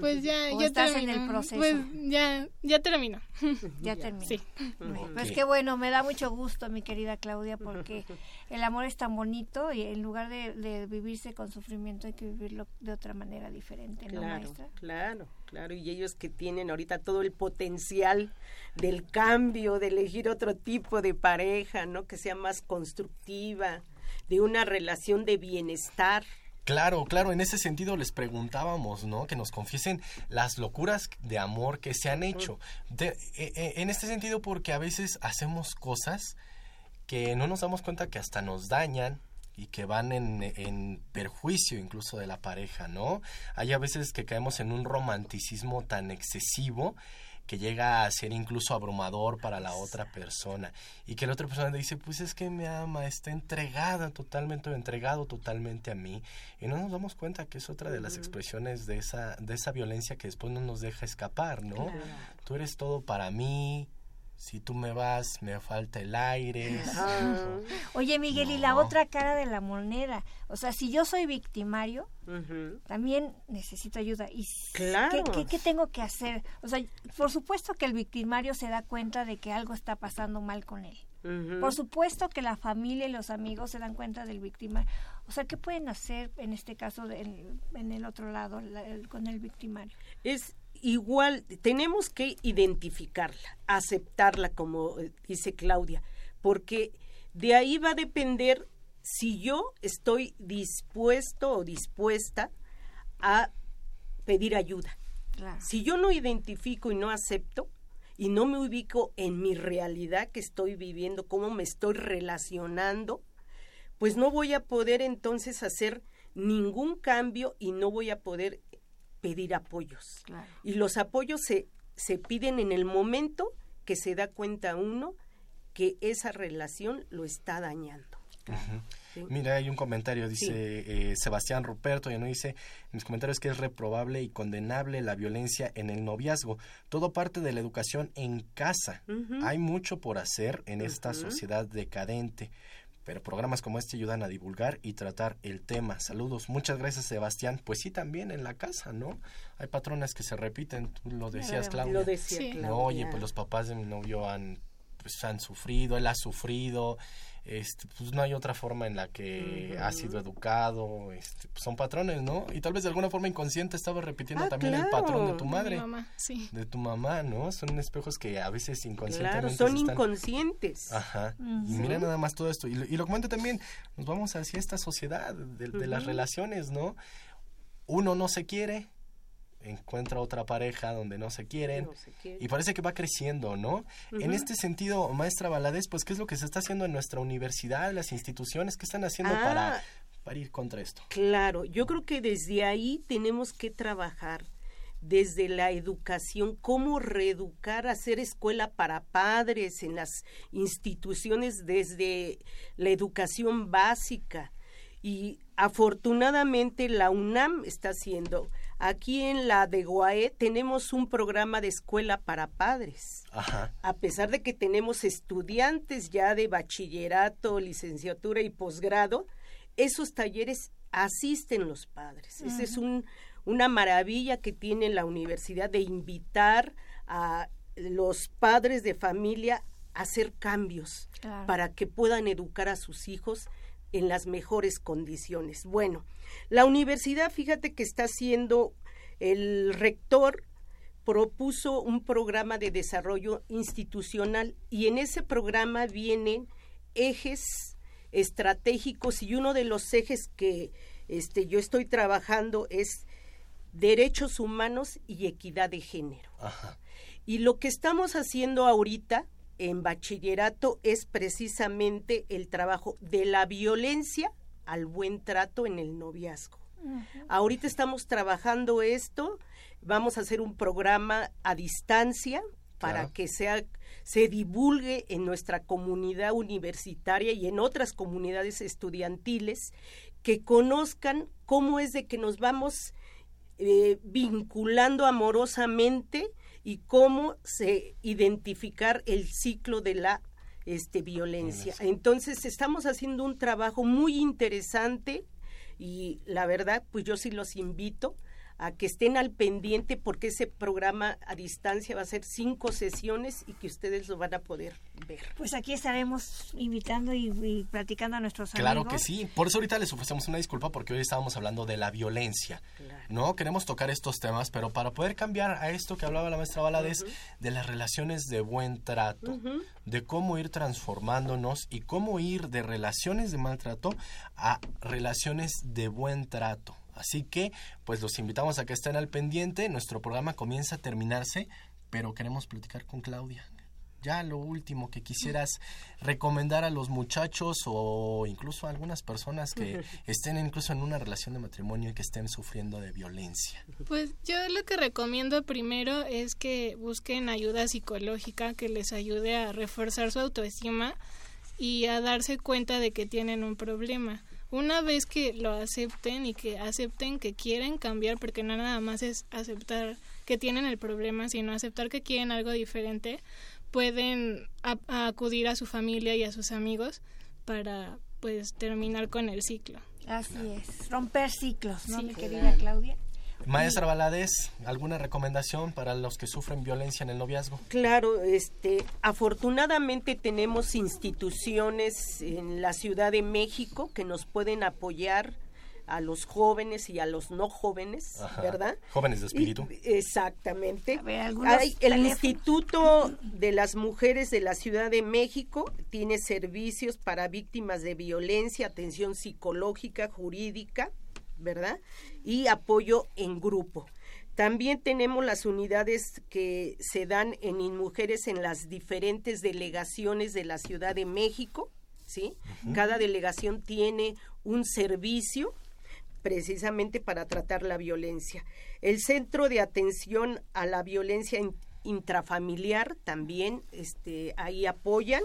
Pues ya, ¿O ya estás terminó. en el proceso. Pues ya, ya terminó. Ya terminó. Sí. Bueno, Pues qué bueno, me da mucho gusto, mi querida Claudia, porque el amor es tan bonito y en lugar de, de vivirse con sufrimiento hay que vivirlo de otra manera diferente, ¿no, Claro, maestra? claro, claro. Y ellos que tienen ahorita todo el potencial del cambio, de elegir otro tipo de pareja, ¿no? Que sea más constructiva, de una relación de bienestar. Claro, claro, en ese sentido les preguntábamos, ¿no? Que nos confiesen las locuras de amor que se han hecho. De- e- e- en este sentido, porque a veces hacemos cosas que no nos damos cuenta que hasta nos dañan y que van en, en perjuicio incluso de la pareja, ¿no? Hay a veces que caemos en un romanticismo tan excesivo que llega a ser incluso abrumador para la otra persona. Y que la otra persona dice pues es que me ama está entregada totalmente entregado totalmente a mí y no nos damos cuenta que es otra de las expresiones de esa de esa violencia que después no nos deja escapar no Claro. tú eres todo para mí si tú me vas, me falta el aire. Ah. Oye, Miguel, y la otra cara de la moneda. O sea, si yo soy victimario, también necesito ayuda. ¿Y Claro. ¿qué, qué, qué tengo que hacer? O sea, por supuesto que el victimario se da cuenta de que algo está pasando mal con él. Por supuesto que la familia y los amigos se dan cuenta del victimario. O sea, ¿qué pueden hacer en este caso de- en, en el otro lado, la- el- con el victimario? Es igual, tenemos que identificarla, aceptarla, como eh, dice Claudia, porque de ahí va a depender si yo estoy dispuesto o dispuesta a pedir ayuda. Claro. Si yo no identifico y no acepto y no me ubico en mi realidad que estoy viviendo, cómo me estoy relacionando, pues no voy a poder entonces hacer ningún cambio y no voy a poder pedir apoyos. Claro. Y los apoyos se, se piden en el momento que se da cuenta uno que esa relación lo está dañando. Sí. Mira, hay un comentario, dice eh, Sebastián Ruperto, ya no dice, en mis comentarios que es reprobable y condenable la violencia en el noviazgo. Todo parte de la educación en casa. Hay mucho por hacer en esta sociedad decadente. Pero programas como este ayudan a divulgar y tratar el tema. Saludos. Muchas gracias, Sebastián. Pues sí, también en la casa, ¿no? Hay patrones que se repiten. Tú lo decías, Claudia. lo decía Sí. No, oye, Claudia. pues los papás de mi novio han pues han sufrido, él ha sufrido, este, pues no hay otra forma en la que ha sido educado, este, pues son patrones, ¿no? Y tal vez de alguna forma inconsciente estaba repitiendo Ah, también el claro. patrón de tu De madre. mamá, sí. De tu mamá, ¿no? Son espejos que a veces Claro, inconscientemente son se están- inconscientes. Ajá. Y mira nada más todo esto. Y lo, y lo comenta también, nos vamos hacia esta sociedad de, de las relaciones, ¿no? Uno no se quiere, encuentra otra pareja donde no se quieren No se quieren. y parece que va creciendo, ¿no? En este sentido, maestra Valadez, pues, ¿qué es lo que se está haciendo en nuestra universidad, las instituciones? ¿Qué están haciendo Ah. para, para ir contra esto? Claro, yo creo que desde ahí tenemos que trabajar desde la educación, cómo reeducar, hacer escuela para padres en las instituciones desde la educación básica. Y afortunadamente la UNAM está haciendo. Aquí en la de Guaé tenemos un programa de escuela para padres Ajá. a pesar de que tenemos estudiantes ya de bachillerato, licenciatura y posgrado, esos talleres asisten los padres. Esa es un, una maravilla que tiene la universidad de invitar a los padres de familia a hacer cambios Claro. para que puedan educar a sus hijos en las mejores condiciones. Bueno, la universidad, fíjate que está haciendo el rector propuso un programa de desarrollo institucional y en ese programa vienen ejes estratégicos y uno de los ejes que este yo estoy trabajando es derechos humanos y equidad de género. Ajá. Y lo que estamos haciendo ahorita en bachillerato es precisamente el trabajo de la violencia al buen trato en el noviazgo. Ahorita estamos trabajando esto, vamos a hacer un programa a distancia para Claro. que sea se divulgue en nuestra comunidad universitaria y en otras comunidades estudiantiles que conozcan cómo es de que nos vamos eh, vinculando amorosamente y cómo se identificar el ciclo de la este violencia. Entonces estamos haciendo un trabajo muy interesante y la verdad pues yo sí los invito a que estén al pendiente porque ese programa a distancia va a ser cinco sesiones y que ustedes lo van a poder ver. Pues aquí estaremos invitando y, y platicando a nuestros Claro amigos. que sí. Por eso ahorita les ofrecemos una disculpa porque hoy estábamos hablando de la violencia. No queremos tocar estos temas, pero para poder cambiar a esto que hablaba la maestra Valadez, de las relaciones de buen trato, de cómo ir transformándonos y cómo ir de relaciones de maltrato a relaciones de buen trato. Así que, pues los invitamos a que estén al pendiente. Nuestro programa comienza a terminarse, pero queremos platicar con Claudia. Ya lo último que quisieras recomendar a los muchachos o incluso a algunas personas que estén incluso en una relación de matrimonio y que estén sufriendo de violencia. Pues yo lo que recomiendo primero es que busquen ayuda psicológica que les ayude a reforzar su autoestima y a darse cuenta de que tienen un problema. Una vez que lo acepten y que acepten que quieren cambiar, porque no nada más es aceptar que tienen el problema, sino aceptar que quieren algo diferente, pueden a- acudir a su familia y a sus amigos para pues terminar con el ciclo. Así es, romper ciclos, ¿no, Sí, mi claro. querida Claudia? Maestra Valadez, ¿alguna recomendación para los que sufren violencia en el noviazgo? Claro, este, afortunadamente tenemos instituciones en la Ciudad de México que nos pueden apoyar a los jóvenes y a los no jóvenes, Ajá. ¿verdad? Jóvenes de espíritu. Y- exactamente. Hay- el teléfonos. Instituto de las Mujeres de la Ciudad de México tiene servicios para víctimas de violencia, atención psicológica, jurídica, ¿verdad? Y apoyo en grupo. También tenemos las unidades que se dan en mujeres en las diferentes delegaciones de la Ciudad de México, ¿sí? Cada delegación tiene un servicio precisamente para tratar la violencia. El Centro de Atención a la Violencia in- intrafamiliar también este ahí apoyan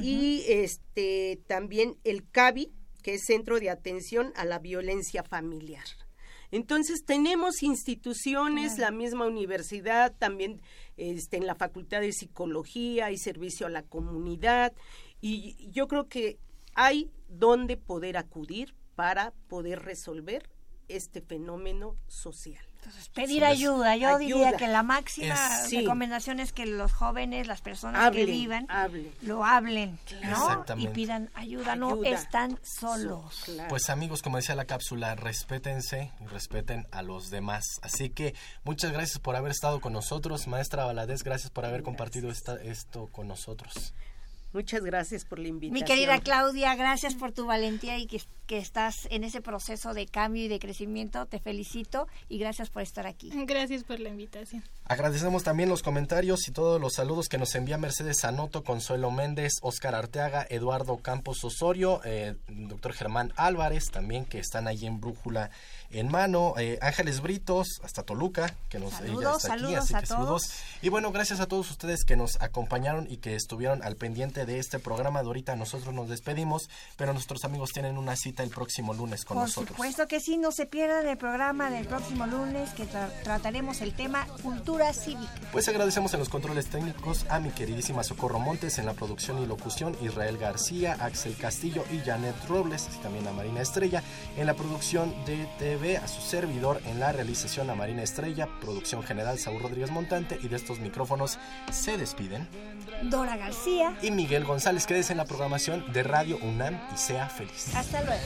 y este también el CABI, que es Centro de Atención a la Violencia Familiar. Entonces tenemos instituciones, la misma universidad, también este, en la Facultad de Psicología y Servicio a la Comunidad, y yo creo que hay donde poder acudir para poder resolver este fenómeno social. Pedir ayuda. Yo diría que la máxima Es- sí. recomendación es que los jóvenes, las personas Hablen, que vivan, hablen. lo hablen, ¿no? Exactamente. Y pidan ayuda, no están solos. Pues amigos, como decía la cápsula, respétense y respeten a los demás. Así que muchas gracias por haber estado con nosotros. Maestra Valadez, gracias por haber compartido esta, esto con nosotros. Muchas gracias por la invitación. Mi querida Claudia, gracias por tu valentía y que, que estás en ese proceso de cambio y de crecimiento. Te felicito y gracias por estar aquí. Gracias por la invitación. Agradecemos también los comentarios y todos los saludos que nos envía Mercedes Sanoto, Consuelo Méndez, Óscar Arteaga, Eduardo Campos Osorio, eh, doctor Germán Álvarez, también que están ahí en Brújula en mano, eh, Ángeles Britos, hasta Toluca, que nos ella Saludos, está aquí, saludos así a que todos. saludos. Y bueno, gracias a todos ustedes que nos acompañaron y que estuvieron al pendiente de este programa. De ahorita nosotros nos despedimos, pero nuestros amigos tienen una cita el próximo lunes con Por nosotros. supuesto que sí, no se pierdan el programa del próximo lunes que tra- trataremos el tema cultura cívica. Pues agradecemos en los controles técnicos a mi queridísima Socorro Montes en la producción y locución, Israel García, Axel Castillo y Janet Robles, y también a Marina Estrella en la producción de TV, a su servidor en la realización a Marina Estrella, producción general Saúl Rodríguez Montante y de estos micrófonos se despiden. Dora García. Y Miguel González, quédese en la programación de Radio UNAM y sea feliz. Hasta luego.